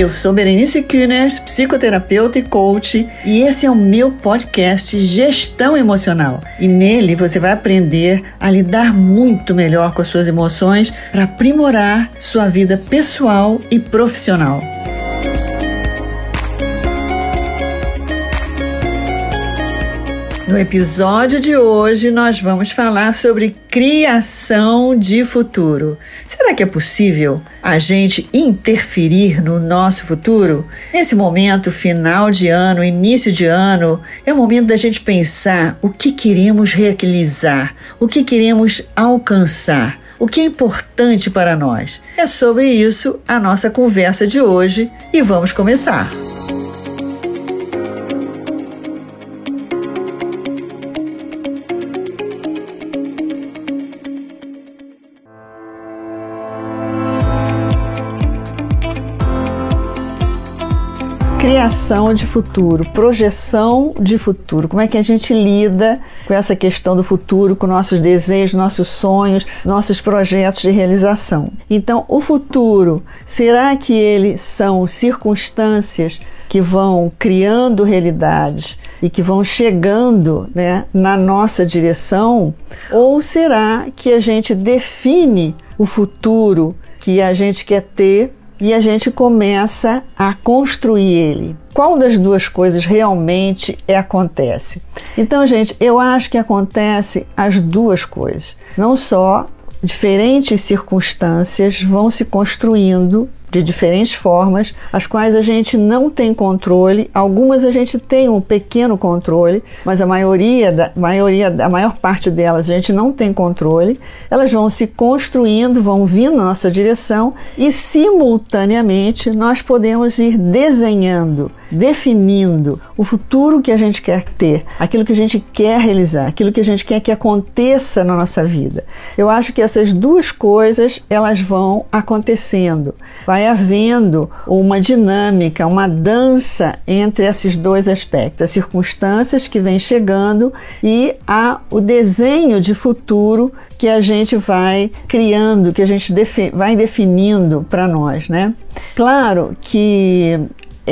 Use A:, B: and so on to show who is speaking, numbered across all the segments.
A: Eu sou Berenice Kühners, psicoterapeuta e coach, e esse é o meu podcast Gestão Emocional. E nele você vai aprender a lidar muito melhor com as suas emoções para aprimorar sua vida pessoal e profissional. No episódio de hoje, nós vamos falar sobre criação de futuro. Será que é possível a gente interferir no nosso futuro? Nesse momento, final de ano, início de ano, é o momento da gente pensar o que queremos realizar, o que queremos alcançar. O que é importante para nós? É sobre isso a nossa conversa de hoje e vamos começar. Criação de futuro, projeção de futuro. Como é que a gente lida com essa questão do futuro, com nossos desejos, nossos sonhos, nossos projetos de realização? Então, o futuro, será que eles são circunstâncias que vão criando realidades e que vão chegando né, na nossa direção? Ou será que a gente define o futuro que a gente quer ter e a gente começa a construir ele. Qual das duas coisas realmente é, acontece? Então, gente, eu acho que acontece as duas coisas. Não só diferentes circunstâncias vão se construindo de diferentes formas, as quais a gente não tem controle. Algumas a gente tem um pequeno controle, mas a maioria, da, maioria, a maior parte delas a gente não tem controle. Elas vão se construindo, vão vindo na nossa direção e simultaneamente nós podemos ir desenhando, definindo o futuro que a gente quer ter, aquilo que a gente quer realizar, aquilo que a gente quer que aconteça na nossa vida. Eu acho que essas duas coisas elas vão acontecendo. Vai havendo uma dinâmica, uma dança entre esses dois aspectos, as circunstâncias que vêm chegando e a, o desenho de futuro que a gente vai criando, que a gente defi vai definindo para nós, né? Claro que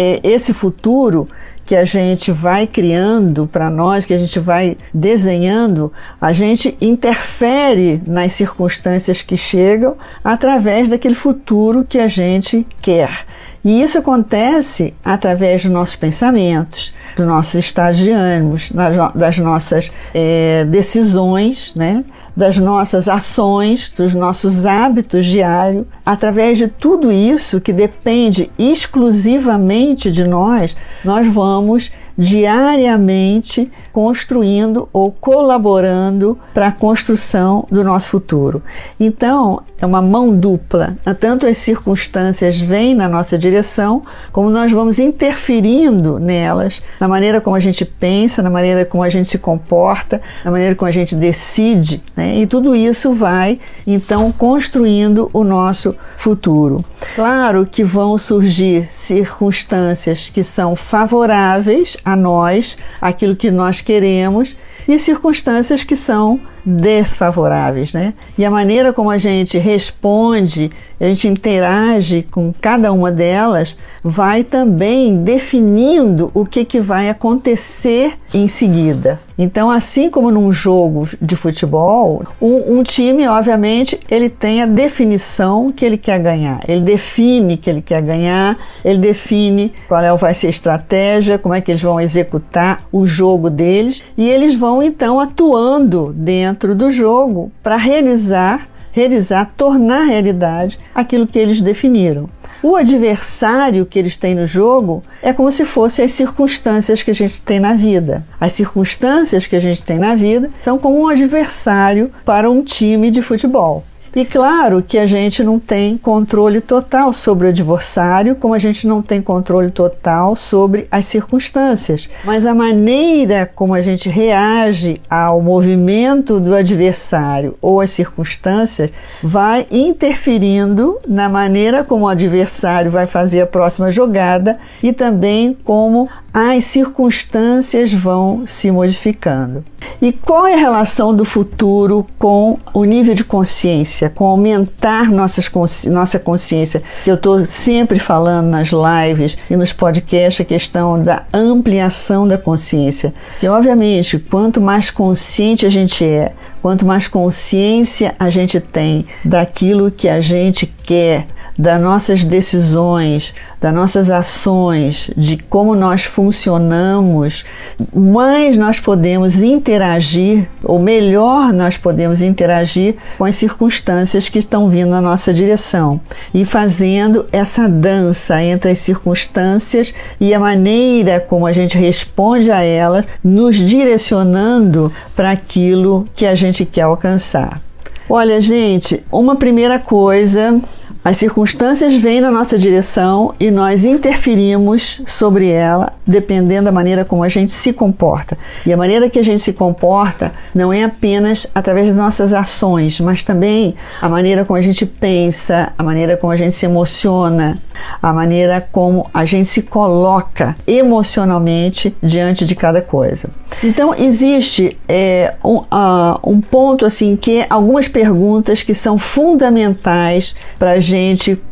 A: é, esse futuro que a gente vai criando para nós, que a gente vai desenhando, a gente interfere nas circunstâncias que chegam através daquele futuro que a gente quer. E isso acontece através dos nossos pensamentos, dos nossos estados de ânimos, das, nossas é, decisões, né? Das nossas ações, dos nossos hábitos diários, através de tudo isso que depende exclusivamente de nós, nós vamos diariamente construindo ou colaborando para a construção do nosso futuro. Então, é uma mão dupla. Tanto as circunstâncias vêm na nossa direção, como nós vamos interferindo nelas, na maneira como a gente pensa, na maneira como a gente se comporta, na maneira como a gente decide, né? E tudo isso vai então construindo o nosso futuro. Claro que vão surgir circunstâncias que são favoráveis a nós, aquilo que nós queremos, e circunstâncias que são desfavoráveis, né? E a maneira como a gente responde, a gente interage com cada uma delas, vai também definindo o que, que vai acontecer em seguida. Então, assim como num jogo de futebol, um, um, time, obviamente, ele tem a definição que ele quer ganhar. Ele define que ele quer ganhar, ele define qual é, vai ser a estratégia, como é que eles vão executar o jogo deles, e eles vão então atuando dentro dentro do jogo para realizar, realizar, tornar realidade aquilo que eles definiram. O adversário que eles têm no jogo é como se fossem as circunstâncias que a gente tem na vida. As circunstâncias que a gente tem na vida são como um adversário para um time de futebol. E claro que a gente não tem controle total sobre o adversário, como a gente não tem controle total sobre as circunstâncias. Mas a maneira como a gente reage ao movimento do adversário ou às circunstâncias vai interferindo na maneira como o adversário vai fazer a próxima jogada e também como as circunstâncias vão se modificando. E qual é a relação do futuro com o nível de consciência, com aumentar nossas, nossa consciência? Eu estou sempre falando nas lives e nos podcasts a questão da ampliação da consciência. E, obviamente, quanto mais consciente a gente é, quanto mais consciência a gente tem daquilo que a gente quer, das nossas decisões, das nossas ações, de como nós funcionamos, mais nós podemos interagir, ou melhor nós podemos interagir com as circunstâncias que estão vindo na nossa direção. E fazendo essa dança entre as circunstâncias e a maneira como a gente responde a elas, nos direcionando para aquilo que a gente quer alcançar. Olha, gente, uma primeira coisa as circunstâncias vêm na nossa direção e nós interferimos sobre ela dependendo da maneira como a gente se comporta. E a maneira que a gente se comporta não é apenas através das nossas ações, mas também a maneira como a gente pensa, a maneira como a gente se emociona, a maneira como a gente se coloca emocionalmente diante de cada coisa. Então existe é, um, uh, um ponto assim que é algumas perguntas que são fundamentais para a gente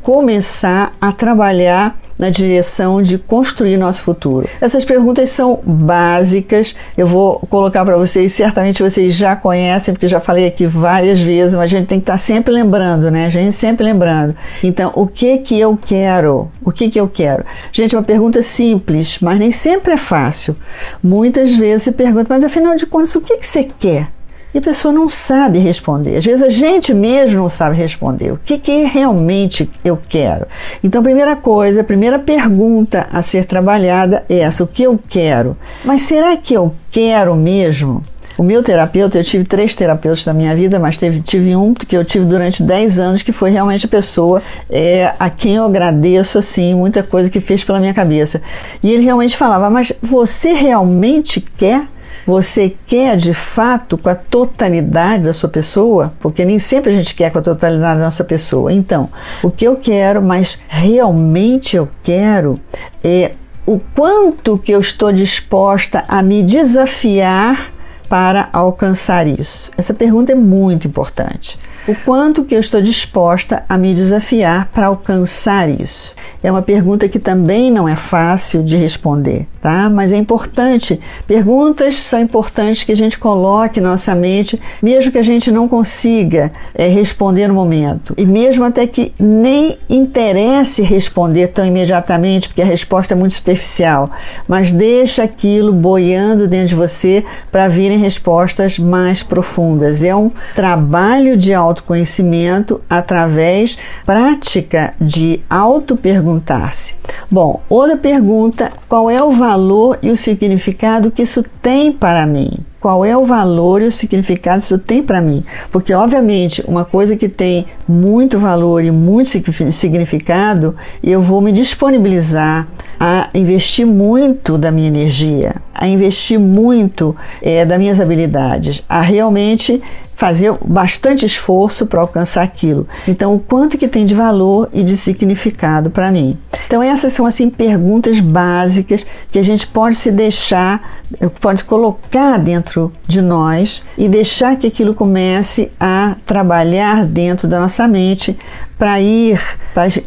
A: começar a trabalhar na direção de construir nosso futuro? Essas perguntas são básicas, eu vou colocar para vocês, certamente vocês já conhecem, porque já falei aqui várias vezes, mas a gente tem que estar tá sempre lembrando, né? A gente sempre lembrando. Então, o que que eu quero? O que que eu quero? Gente, é uma pergunta simples, mas nem sempre é fácil. Muitas vezes se pergunta, mas afinal de contas, o que que você quer? E a pessoa não sabe responder. Às vezes a gente mesmo não sabe responder. O que, que realmente eu quero? Então, a primeira coisa, a primeira pergunta a ser trabalhada é essa: o que eu quero? Mas será que eu quero mesmo? O meu terapeuta, eu tive três terapeutas na minha vida, mas teve, tive um que eu tive durante 10 anos, que foi realmente a pessoa é, a quem eu agradeço, assim, muita coisa que fez pela minha cabeça. E ele realmente falava, mas você realmente quer você quer de fato com a totalidade da sua pessoa? Porque nem sempre a gente quer com a totalidade da nossa pessoa. Então, o que eu quero, mas realmente eu quero, é o quanto que eu estou disposta a me desafiar para alcançar isso? Essa pergunta é muito importante. O quanto que eu estou disposta a me desafiar para alcançar isso? É uma pergunta que também não é fácil de responder, tá? Mas é importante. Perguntas são importantes que a gente coloque na nossa mente, mesmo que a gente não consiga é, responder no momento. E mesmo até que nem interesse responder tão imediatamente, porque a resposta é muito superficial. Mas deixa aquilo boiando dentro de você para virem respostas mais profundas. É um trabalho de autoconhecimento através prática de auto-perguntas perguntar-se. Bom, outra pergunta: qual é o valor e o significado que isso tem para mim? Qual é o valor e o significado que isso tem para mim. Porque, obviamente, uma coisa que tem muito valor e muito significado, eu vou me disponibilizar a investir muito da minha energia, a investir muito é, das minhas habilidades, a realmente fazer bastante esforço para alcançar aquilo. Então, o quanto que tem de valor e de significado para mim. Então, essas são assim perguntas básicas que a gente pode se deixar, pode colocar dentro de nós e deixar que aquilo comece a trabalhar dentro da nossa mente para ir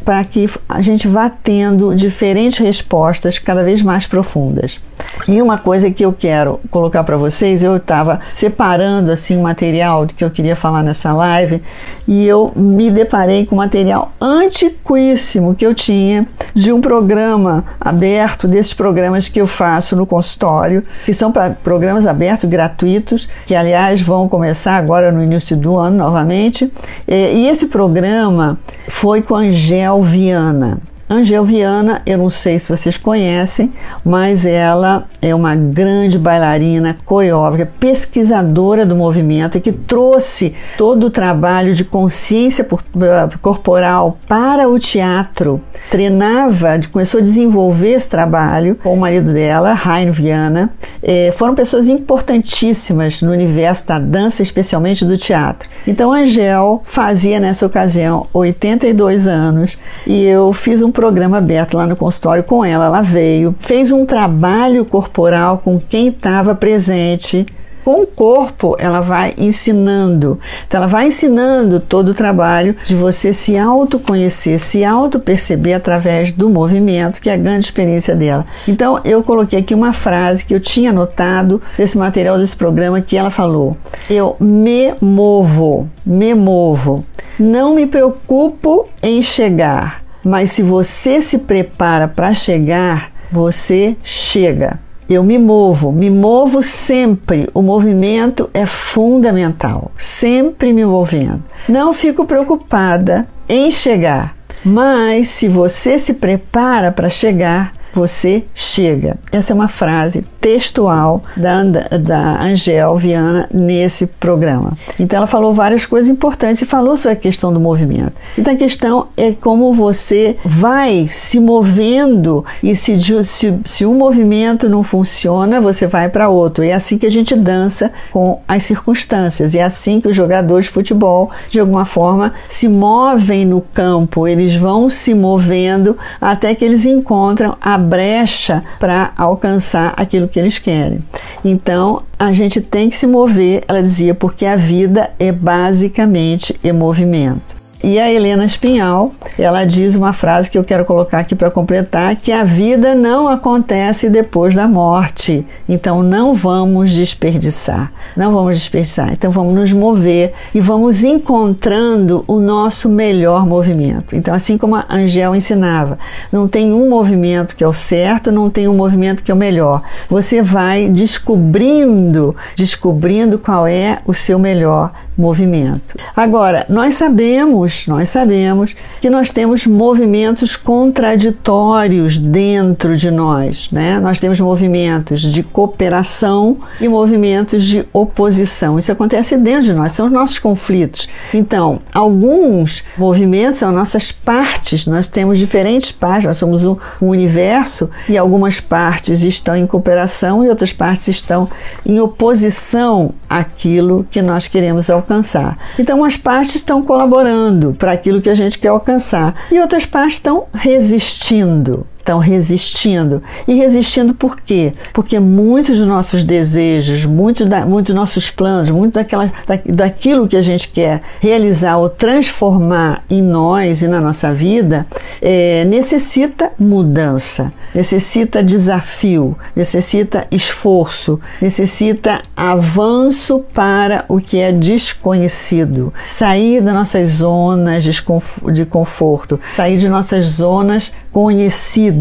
A: para que a gente vá tendo diferentes respostas cada vez mais profundas. E uma coisa que eu quero colocar para vocês, eu estava separando assim o material que eu queria falar nessa live e eu me deparei com material antiquíssimo que eu tinha de um programa aberto, desses programas que eu faço no consultório, que são programas abertos, gratuitos, que aliás vão começar agora no início do ano novamente. E esse programa foi com Angel Viana. Angel Viana, eu não sei se vocês conhecem, mas ela é uma grande bailarina, coreógrafa, pesquisadora do movimento e que trouxe todo o trabalho de consciência eh, corporal para o teatro. Treinava, começou a desenvolver esse trabalho com o marido dela, Raino Viana. É, foram pessoas importantíssimas no universo da dança, especialmente do teatro. Então, Angel fazia nessa ocasião 82 anos e eu fiz um programa aberto lá no consultório com ela. Ela veio, fez um trabalho corporal com quem estava presente com o corpo, ela vai ensinando. Então, ela vai ensinando todo o trabalho de você se autoconhecer, se auto-perceber através do movimento, que é a grande experiência dela. Então, eu coloquei aqui uma frase que eu tinha anotado desse material desse programa que ela falou: Eu me movo, me movo. Não me preocupo em chegar, mas se você se prepara para chegar, você chega. Eu me movo, me movo sempre. O movimento é fundamental, sempre me movendo. Não fico preocupada em chegar, mas se você se prepara para chegar, você chega. Essa é uma frase textual da, da Angel Viana nesse programa. Então ela falou várias coisas importantes e falou sobre a questão do movimento. Então a questão é como você vai se movendo e se, se, se um movimento não funciona, você vai para outro. É assim que a gente dança com as circunstâncias. É assim que os jogadores de futebol, de alguma forma, se movem no campo. Eles vão se movendo até que eles encontram a brecha para alcançar aquilo que eles querem. Então, a gente tem que se mover, ela dizia, porque a vida é basicamente movimento. E a Helena Espinhal, ela diz uma frase que eu quero colocar aqui para completar, que a vida não acontece depois da morte. Então não vamos desperdiçar. Não vamos desperdiçar. Então vamos nos mover e vamos encontrando o nosso melhor movimento. Então assim como a Angel ensinava, não tem um movimento que é o certo, não tem um movimento que é o melhor. Você vai descobrindo, descobrindo qual é o seu melhor movimento. Agora, nós sabemos, nós sabemos que nós temos movimentos contraditórios dentro de nós, né? Nós temos movimentos de cooperação e movimentos de oposição. Isso acontece dentro de nós, são os nossos conflitos. Então, alguns movimentos são nossas partes, nós temos diferentes partes, nós somos um, universo e algumas partes estão em cooperação e outras partes estão em oposição àquilo que nós queremos alcançar alcançar. Então, as partes estão colaborando para aquilo que a gente quer alcançar e outras partes estão resistindo estão resistindo. E resistindo por quê? Porque muitos dos nossos desejos, muitos, da, muitos dos nossos planos, muito daquela, da, daquilo que a gente quer realizar ou transformar em nós e na nossa vida, é, necessita mudança, necessita desafio, necessita esforço, necessita avanço para o que é desconhecido. Sair das nossas zonas de conforto, sair de nossas zonas conhecidas.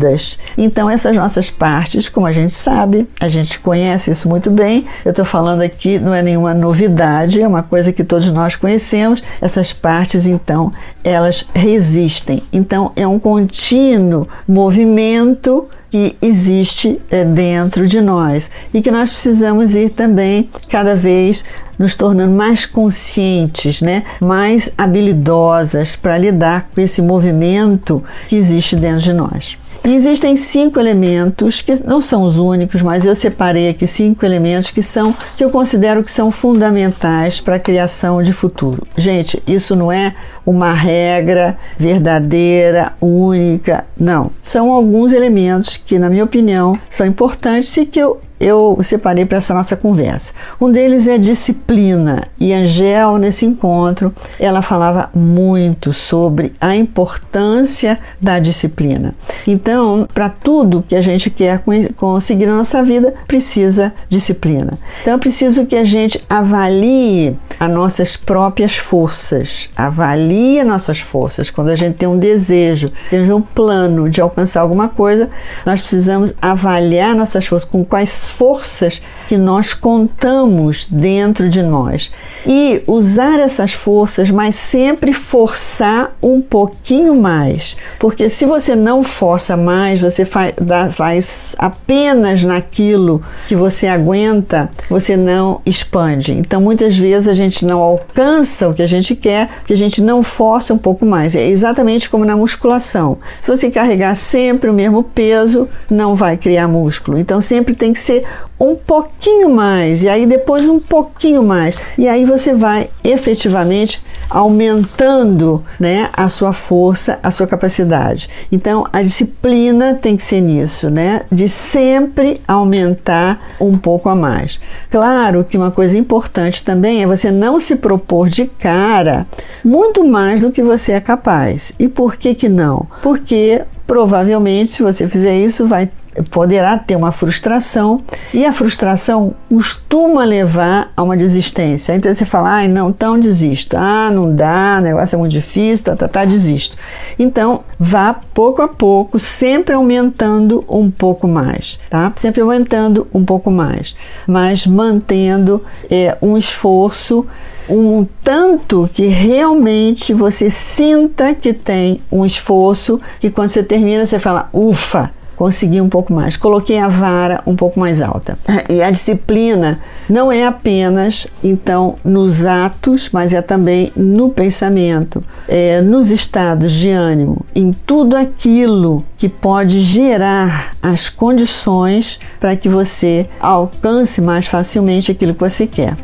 A: Então, essas nossas partes, como a gente sabe, a gente conhece isso muito bem. Eu estou falando aqui, não é nenhuma novidade, é uma coisa que todos nós conhecemos. Essas partes, então, elas resistem. Então, é um contínuo movimento que existe é, dentro de nós e que nós precisamos ir também cada vez nos tornando mais conscientes, né, mais habilidosas para lidar com esse movimento que existe dentro de nós. E existem cinco elementos que não são os únicos, mas eu separei aqui cinco elementos que são que eu considero que são fundamentais para a criação de futuro. Gente, isso não é uma regra verdadeira, única, não. São alguns elementos que, na minha opinião, são importantes e que eu eu separei para essa nossa conversa. Um deles é disciplina, e Angel, nesse encontro, ela falava muito sobre a importância da disciplina. Então, para tudo que a gente quer conseguir na nossa vida, precisa disciplina. Então, é preciso que a gente avalie as nossas próprias forças, avalie as nossas forças. Quando a gente tem um desejo, tem um plano de alcançar alguma coisa, nós precisamos avaliar nossas forças, com quais forças que nós contamos dentro de nós e usar essas forças, mas sempre forçar um pouquinho mais, porque se você não força mais, você faz, apenas naquilo que você aguenta, você não expande. Então muitas vezes a gente não alcança o que a gente quer, porque a gente não força um pouco mais. É exatamente como na musculação. Se você carregar sempre o mesmo peso, não vai criar músculo. Então sempre tem que ser um pouquinho mais, e aí depois um pouquinho mais. E aí você vai efetivamente aumentando né, a sua força, a sua capacidade. Então a disciplina tem que ser nisso, né? De sempre aumentar um pouco a mais. Claro que uma coisa importante também é você não se propor de cara muito mais do que você é capaz. E por que que não? Porque provavelmente se você fizer isso vai poderá ter uma frustração e a frustração costuma levar a uma desistência. Então você fala, ai, não, então desisto. Ah, não dá, o negócio é muito difícil, tá, tá, tá, desisto. Então vá pouco a pouco, sempre aumentando um pouco mais, tá? Sempre aumentando um pouco mais, mas mantendo é, um esforço um tanto que realmente você sinta que tem um esforço, que quando você termina você fala, ufa, consegui um pouco mais, coloquei a vara um pouco mais alta. E a disciplina não é apenas, então, nos atos, mas é também no pensamento, é, nos estados de ânimo, em tudo aquilo que pode gerar as condições para que você alcance mais facilmente aquilo que você quer.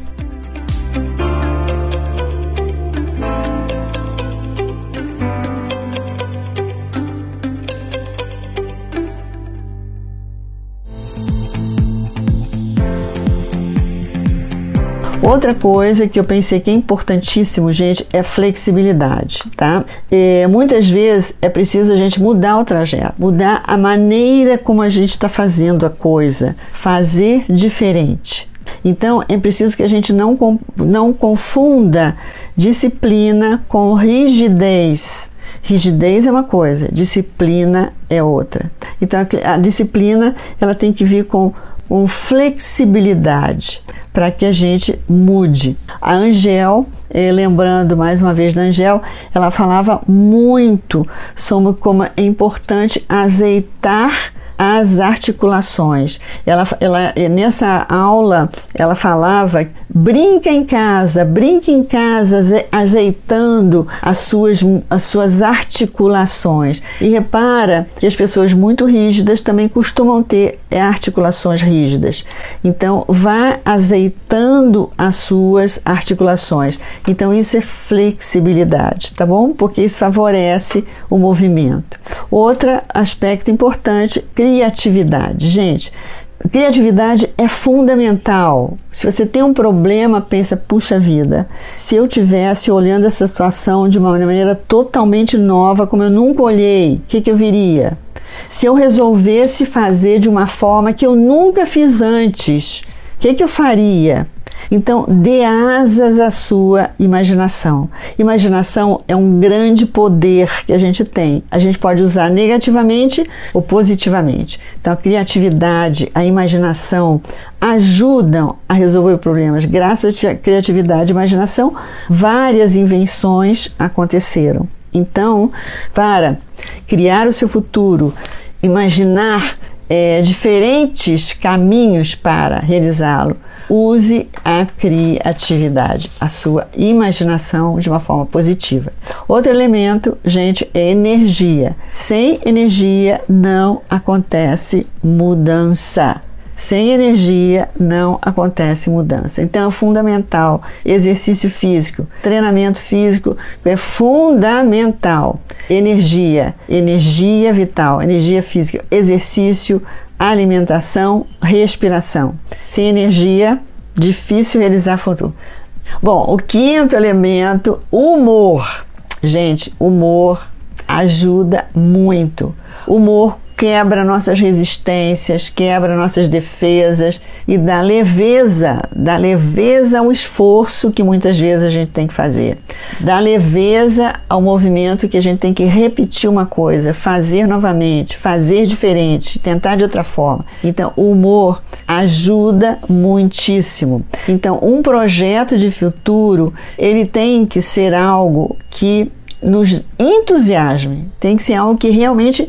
A: Outra coisa que eu pensei que é importantíssimo, gente, é flexibilidade, tá? É, muitas vezes é preciso a gente mudar o trajeto, mudar a maneira como a gente está fazendo a coisa, fazer diferente. Então é preciso que a gente não, não confunda disciplina com rigidez. Rigidez é uma coisa, disciplina é outra. Então a, a disciplina ela tem que vir com, com flexibilidade para que a gente mude. A Angel, eh, lembrando mais uma vez da Angel, ela falava muito sobre como é importante azeitar as articulações. Ela, ela, nessa aula, ela falava: brinca em casa, brinca em casa, ajeitando as suas, as suas articulações. E repara que as pessoas muito rígidas também costumam ter é, articulações rígidas. Então, vá azeitando as suas articulações. Então, isso é flexibilidade, tá bom? Porque isso favorece o movimento. Outro aspecto importante criatividade. Gente, criatividade é fundamental. Se você tem um problema, pensa, puxa vida, se eu tivesse olhando essa situação de uma maneira totalmente nova, como eu nunca olhei, o que, que eu viria? Se eu resolvesse fazer de uma forma que eu nunca fiz antes, o que, que eu faria? Então, dê asas à sua imaginação. Imaginação é um grande poder que a gente tem. A gente pode usar negativamente ou positivamente. Então, a criatividade, a imaginação ajudam a resolver problemas. Graças à criatividade e imaginação, várias invenções aconteceram. Então, para criar o seu futuro, imaginar é, diferentes caminhos para realizá-lo. Use a criatividade, a sua imaginação de uma forma positiva. Outro elemento, gente, é energia. Sem energia não acontece mudança. Sem energia não acontece mudança. Então é fundamental. Exercício físico, treinamento físico é fundamental. Energia, energia vital, energia física, exercício, alimentação, respiração. Sem energia, difícil realizar futuro. Bom, o quinto elemento, humor. Gente, humor ajuda muito. Humor quebra nossas resistências, quebra nossas defesas e dá leveza, dá leveza ao esforço que muitas vezes a gente tem que fazer. Dá leveza ao movimento que a gente tem que repetir uma coisa, fazer novamente, fazer diferente, tentar de outra forma. Então, o humor ajuda muitíssimo. Então, um projeto de futuro, ele tem que ser algo que nos entusiasme, tem que ser algo que realmente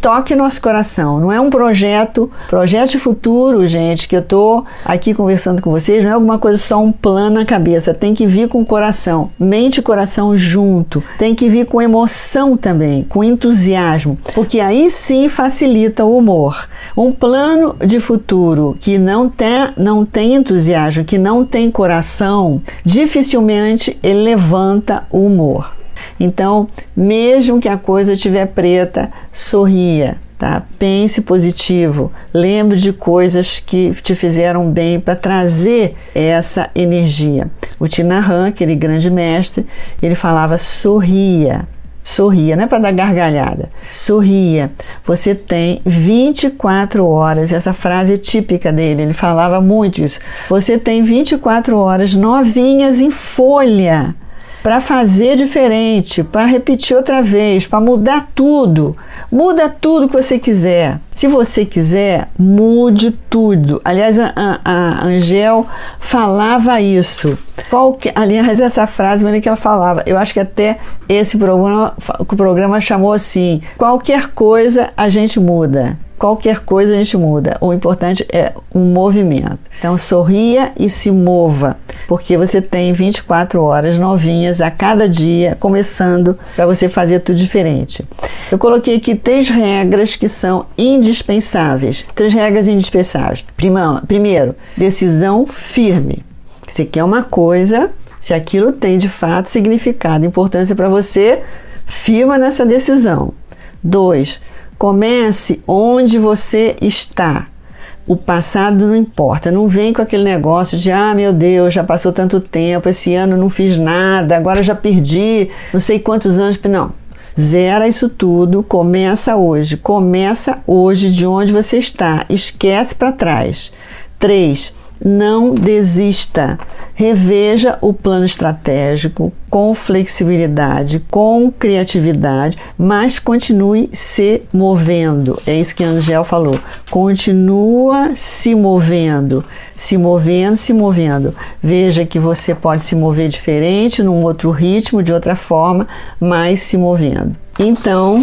A: toque nosso coração. Não é um projeto, projeto de futuro, gente, que eu tô aqui conversando com vocês, não é alguma coisa só um plano na cabeça. Tem que vir com o coração, mente e coração junto. Tem que vir com emoção também, com entusiasmo, porque aí sim facilita o humor. Um plano de futuro que não tem, não tem entusiasmo, que não tem coração, dificilmente ele levanta o humor. Então, mesmo que a coisa estiver preta, sorria, tá? Pense positivo, lembre de coisas que te fizeram bem para trazer essa energia. O Tinahan, aquele grande mestre, ele falava sorria. Sorria, não é para dar gargalhada. Sorria. Você tem 24 horas. Essa frase é típica dele, ele falava muito isso. Você tem 24 horas novinhas em folha para fazer diferente, para repetir outra vez, para mudar tudo. Muda tudo que você quiser. Se você quiser, mude tudo. Aliás, a, a Angel falava isso. Qual que, aliás, essa frase que ela falava, eu acho que até esse programa, o programa chamou assim: qualquer coisa a gente muda qualquer coisa a gente muda. O importante é um movimento. Então sorria e se mova, porque você tem 24 horas novinhas a cada dia, começando para você fazer tudo diferente. Eu coloquei aqui três regras que são indispensáveis. Três regras indispensáveis. Primeiro, decisão firme. Você quer uma coisa, se aquilo tem de fato significado, importância para você, firma nessa decisão. Dois, Comece onde você está. O passado não importa, não vem com aquele negócio de ah, meu Deus, já passou tanto tempo, esse ano não fiz nada, agora já perdi não sei quantos anos. Não. Zera isso tudo, começa hoje. Começa hoje de onde você está. Esquece para trás. 3 não desista. Reveja o plano estratégico com flexibilidade, com criatividade, mas continue se movendo. É isso que a Angel falou. Continua se movendo, se movendo, se movendo. Veja que você pode se mover diferente, num outro ritmo, de outra forma, mas se movendo. Então,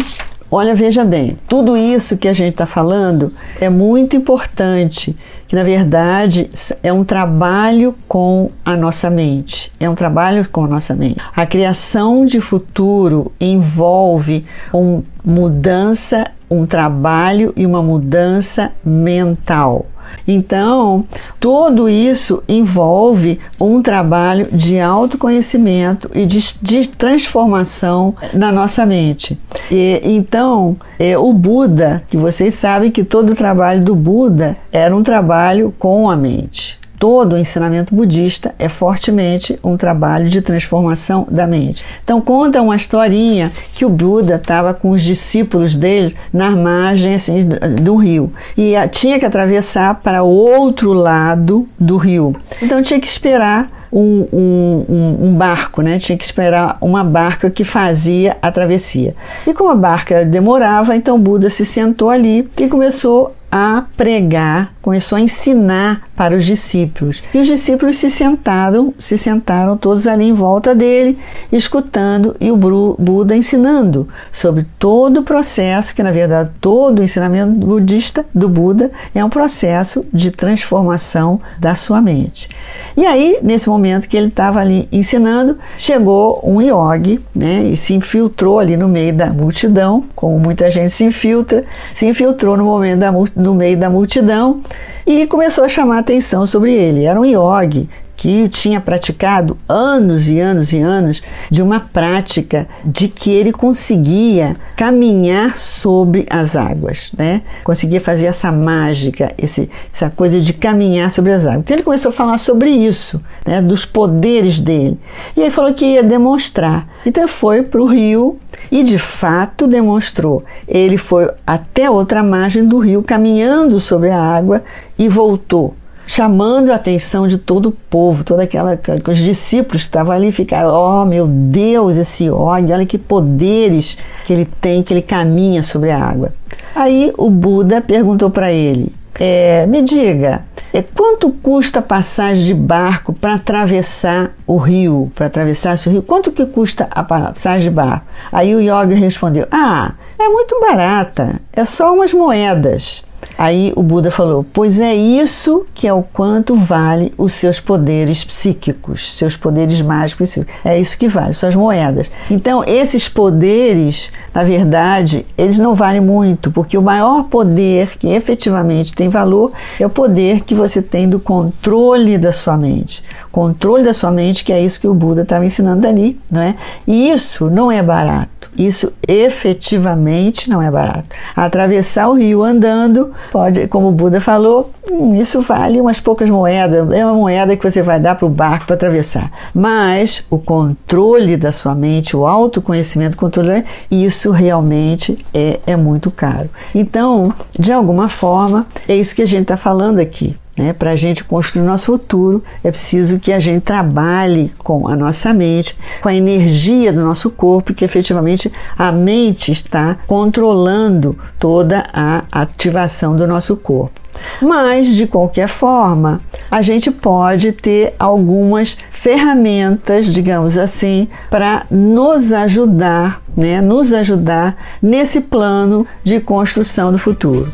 A: Olha, veja bem, tudo isso que a gente está falando é muito importante, que na verdade é um trabalho com a nossa mente. É um trabalho com a nossa mente. A criação de futuro envolve uma mudança, um trabalho e uma mudança mental. Então, tudo isso envolve um trabalho de autoconhecimento e de, de transformação na nossa mente. E, então, é, o Buda, que vocês sabem que todo o trabalho do Buda era um trabalho com a mente todo o ensinamento budista é fortemente um trabalho de transformação da mente. Então conta uma historinha que o Buda estava com os discípulos dele na margem assim, do rio e tinha que atravessar para o outro lado do rio. Então tinha que esperar um, um, um, barco, né? Tinha que esperar uma barca que fazia a travessia. E como a barca demorava, então Buda se sentou ali e começou a pregar, começou a ensinar para os discípulos. E os discípulos se sentaram, se sentaram todos ali em volta dele, escutando e o Buda ensinando sobre todo o processo, que na verdade todo o ensinamento budista do Buda é um processo de transformação da sua mente. E aí, nesse momento que ele estava ali ensinando, chegou um yogi, né, e se infiltrou ali no meio da multidão, como muita gente se infiltra, se infiltrou no momento da no meio da multidão e começou a chamar atenção sobre ele. Era um yogi que tinha praticado anos e anos e anos de uma prática de que ele conseguia caminhar sobre as águas, né? Conseguia fazer essa mágica, esse, essa coisa de caminhar sobre as águas. Então ele começou a falar sobre isso, né? Dos poderes dele. E aí falou que ia demonstrar. Então foi para o rio e de fato demonstrou. Ele foi até outra margem do rio, caminhando sobre a água e voltou chamando a atenção de todo o povo, toda aquela que os discípulos estavam ali ficaram, oh meu Deus, esse óleo, olha que poderes que ele tem, que ele caminha sobre a água. Aí o Buda perguntou para ele: é, me diga, é, quanto custa a passagem de barco para atravessar o rio, para atravessar esse rio? Quanto que custa a passagem de barco? Aí o yoga respondeu: Ah, é muito barata, é só umas moedas. Aí o Buda falou: Pois é isso que é o quanto vale os seus poderes psíquicos, seus poderes mágicos. É isso que vale, suas moedas. Então, esses poderes, na verdade, eles não valem muito, porque o maior poder que efetivamente tem valor é o poder que você tem do controle da sua mente. Controle da sua mente, que é isso que o Buda estava ensinando ali, não é? E isso não é barato. Isso efetivamente não é barato. Atravessar o rio andando pode, como o Buda falou, hum, isso vale umas poucas moedas, é uma moeda que você vai dar para o barco para atravessar. Mas o controle da sua mente, o autoconhecimento, controle, isso realmente é, é muito caro. Então, de alguma forma, é isso que a gente está falando aqui. Né? Para a gente construir nosso futuro, é preciso que a gente trabalhe com a nossa mente, com a energia do nosso corpo, que efetivamente a mente está controlando toda a ativação do nosso corpo. Mas, de qualquer forma, a gente pode ter algumas ferramentas, digamos assim, para nos ajudar, né, nos ajudar nesse plano de construção do futuro.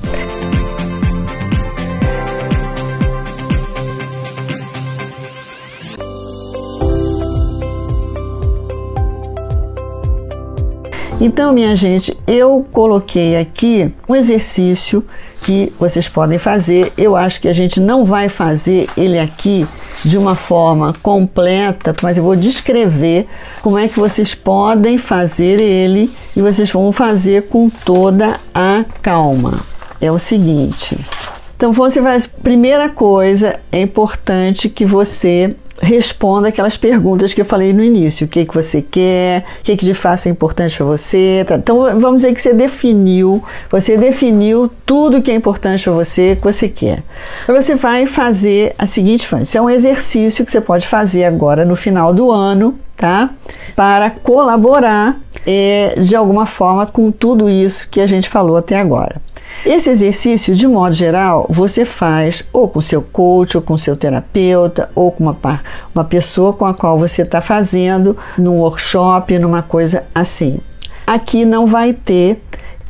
A: Então, minha gente, eu coloquei aqui um exercício que vocês podem fazer. Eu acho que a gente não vai fazer ele aqui de uma forma completa, mas eu vou descrever como é que vocês podem fazer ele e vocês vão fazer com toda a calma. É o seguinte. Então, você vai. Primeira coisa, é importante que você responda aquelas perguntas que eu falei no início. O que, que você quer, o que, que de fato é importante para você. Tá? Então, vamos dizer que você definiu, você definiu tudo que é importante para você, que você quer. Então, você vai fazer a seguinte forma. Isso é um exercício que você pode fazer agora no final do ano, tá? Para colaborar é, de alguma forma com tudo isso que a gente falou até agora. Esse exercício, de modo geral, você faz ou com seu coach, ou com seu terapeuta, ou com uma, uma pessoa com a qual você está fazendo num workshop, numa coisa assim. Aqui não vai ter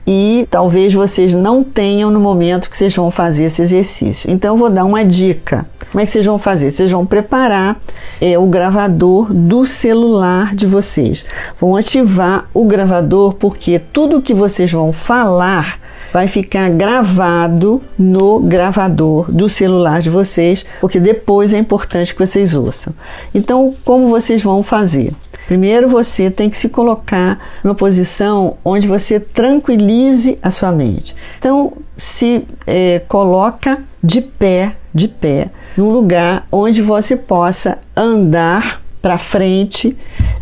A: e talvez vocês não tenham no momento que vocês vão fazer esse exercício. Então, eu vou dar uma dica. Como é que vocês vão fazer? Vocês vão preparar é, o gravador do celular de vocês. Vão ativar o gravador porque tudo que vocês vão falar vai ficar gravado no gravador do celular de vocês, porque depois é importante que vocês ouçam. Então, como vocês vão fazer? Primeiro você tem que se colocar numa posição onde você tranquilize a sua mente. Então, se é, coloca de pé, de pé, num lugar onde você possa andar para frente,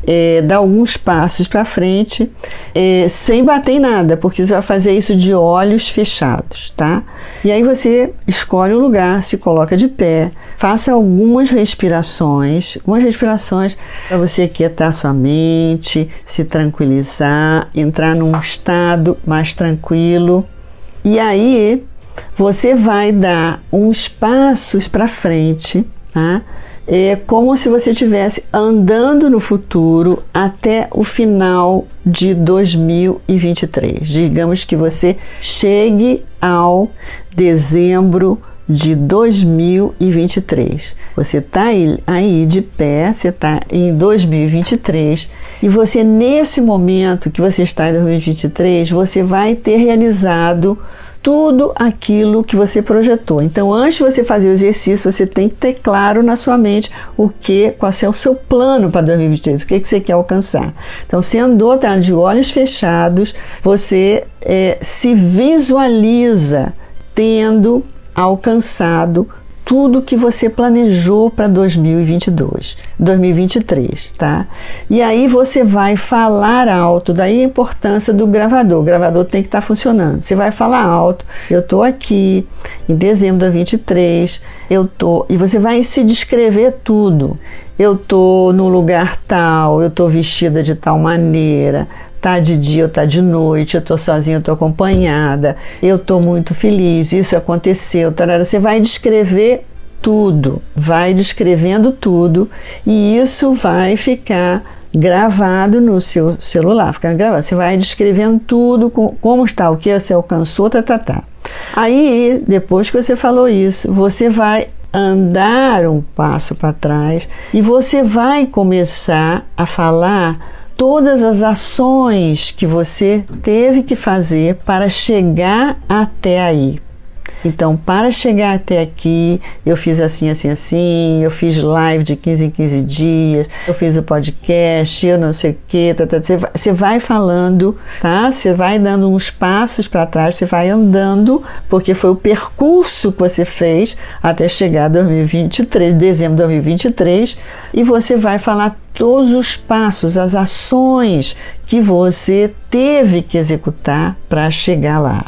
A: é, dar alguns passos para frente, é, sem bater em nada, porque você vai fazer isso de olhos fechados, tá? E aí você escolhe um lugar, se coloca de pé, faça algumas respirações, algumas respirações para você quietar sua mente, se tranquilizar, entrar num estado mais tranquilo. E aí você vai dar uns passos para frente, tá? É como se você estivesse andando no futuro até o final de 2023. Digamos que você chegue ao dezembro de 2023. Você está aí, de pé, você está em 2023 e você, nesse momento que você está em 2023, você vai ter realizado tudo aquilo que você projetou. Então, antes de você fazer o exercício, você tem que ter claro na sua mente o que, qual é o seu plano para 2023, o que, que você quer alcançar. Então, se andou tá, de olhos fechados, você é, se visualiza tendo alcançado tudo que você planejou para 2022, 2023, tá? E aí você vai falar alto, daí a importância do gravador. O gravador tem que estar tá funcionando. Você vai falar alto. Eu estou aqui em dezembro de 2023, eu tô e você vai se descrever tudo. Eu tô no lugar tal, eu tô vestida de tal maneira, tá de dia ou tá de noite, eu tô sozinha, eu tô acompanhada, eu tô muito feliz, isso aconteceu, tarara. você vai descrever tudo, vai descrevendo tudo e isso vai ficar gravado no seu celular, fica gravado. Você vai descrevendo tudo, como está, o que você alcançou, tá, tá, tá. Aí, depois que você falou isso, você vai andar um passo para trás e você vai começar a falar todas as ações que você teve que fazer para chegar até aí. Então, para chegar até aqui, eu fiz assim, assim, assim, eu fiz live de 15 em 15 dias, eu fiz o podcast, eu não sei o que, tá, tá, você, vai, você vai falando, tá? Você vai dando uns passos para trás, você vai andando, porque foi o percurso que você fez até chegar 2023, dezembro de 2023, e você vai falar todos os passos, as ações que você teve que executar para chegar lá.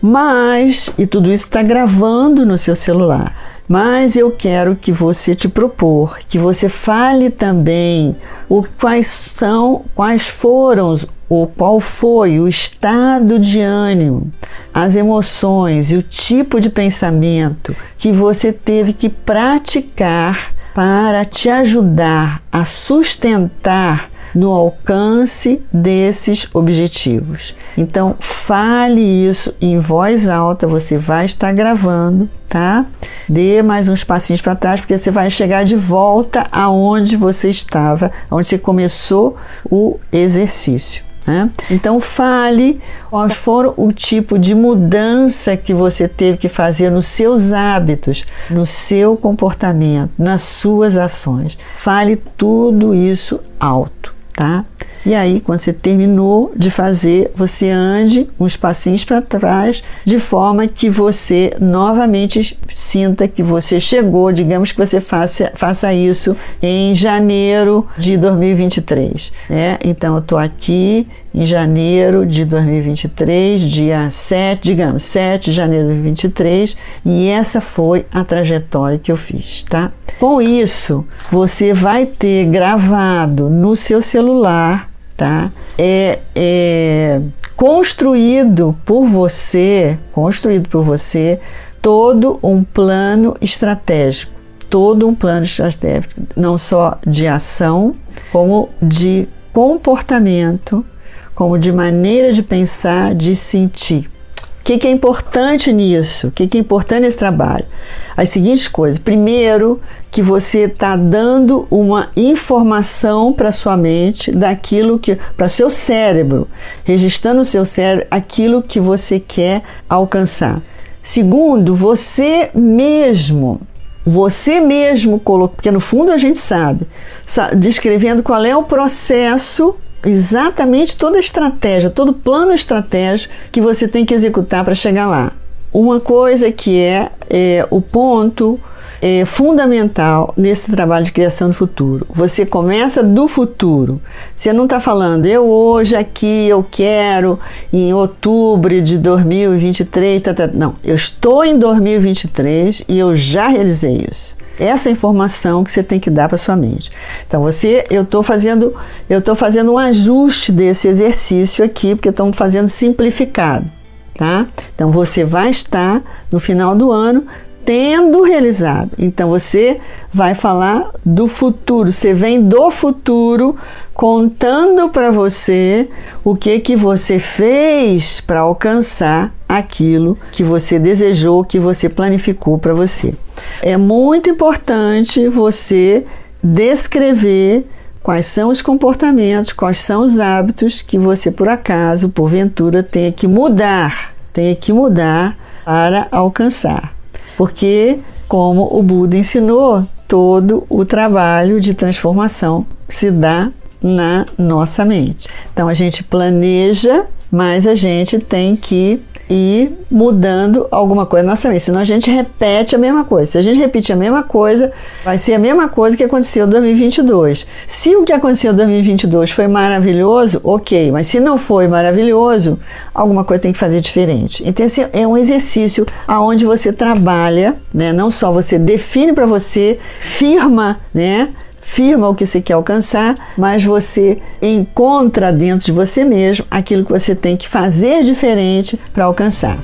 A: Mas, e tudo isso está gravando no seu celular. Mas eu quero que você te propor, que você fale também o quais são, quais foram o qual foi o estado de ânimo, as emoções e o tipo de pensamento que você teve que praticar para te ajudar a sustentar no alcance desses objetivos. Então, fale isso em voz alta, você vai estar gravando, tá? Dê mais uns passinhos para trás, porque você vai chegar de volta aonde você estava, onde você começou o exercício. Né? Então fale quais foram o tipo de mudança que você teve que fazer nos seus hábitos, no seu comportamento, nas suas ações. Fale tudo isso alto tá? E aí, quando você terminou de fazer, você ande uns passinhos para trás, de forma que você novamente sinta que você chegou. Digamos que você faça, faça isso em janeiro de 2023. Né? Então, eu estou aqui em janeiro de 2023, dia 7, digamos, 7 de janeiro de 2023, e essa foi a trajetória que eu fiz, tá? Com isso, você vai ter gravado no seu celular tá? É, é construído por você, construído por você, todo um plano estratégico, todo um plano estratégico, não só de ação, como de comportamento, como de maneira de pensar, de sentir. O que, que, é importante nisso? O que, que, é importante nesse trabalho? As seguintes coisas. Primeiro, que você está dando uma informação para sua mente daquilo que. para seu cérebro, registrando no seu cérebro aquilo que você quer alcançar. Segundo, você mesmo. Você mesmo colocou, porque no fundo a gente sabe, descrevendo qual é o processo exatamente toda a estratégia, todo o plano estratégico que você tem que executar para chegar lá. Uma coisa que é, é o ponto é, fundamental nesse trabalho de criação do futuro. Você começa do futuro. Você não está falando, eu hoje aqui, eu quero em outubro de 2023. Tá, tá. Não, eu estou em 2023 e eu já realizei isso essa informação que você tem que dar para sua mente. Então você, eu estou fazendo, eu estou fazendo um ajuste desse exercício aqui, porque estamos fazendo simplificado, tá? Então você vai estar no final do ano tendo realizado. Então você vai falar do futuro. Você vem do futuro contando para você o que que você fez para alcançar aquilo que você desejou, que você planificou para você. É muito importante você descrever quais são os comportamentos, quais são os hábitos que você por acaso, porventura, tenha que mudar, tenha que mudar para alcançar. Porque, como o Buda ensinou, todo o trabalho de transformação se dá na nossa mente. Então a gente planeja, mas a gente tem que ir mudando alguma coisa na nossa mente. Senão a gente repete a mesma coisa. Se a gente repetir a mesma coisa, vai ser a mesma coisa que aconteceu em 2022. Se o que aconteceu em 2022 foi maravilhoso, ok. Mas se não foi maravilhoso, alguma coisa tem que fazer diferente. Então esse é um exercício aonde você trabalha, né? Não só você define para você, firma, né? Firma o que você quer alcançar, mas você encontra dentro de você mesmo aquilo que você tem que fazer diferente para alcançar.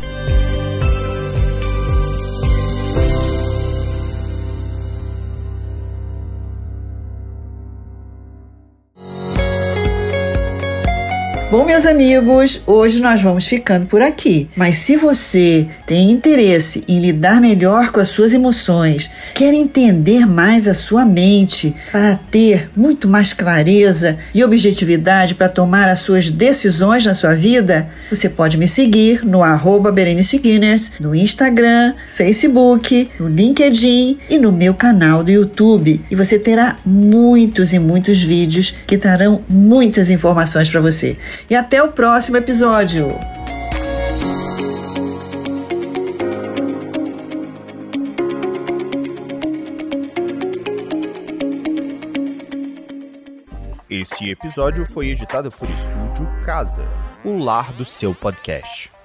A: Bom, meus amigos, hoje nós vamos ficando por aqui. Mas se você tem interesse em lidar melhor com as suas emoções, quer entender mais a sua mente para ter muito mais clareza e objetividade para tomar as suas decisões na sua vida, você pode me seguir no arroba Berenice Guinness, no Instagram, Facebook, no LinkedIn e no meu canal do YouTube. E você terá muitos e muitos vídeos que trarão muitas informações para você e até o próximo episódio.
B: Esse episódio foi editado por Estúdio Casa, o lar do seu podcast.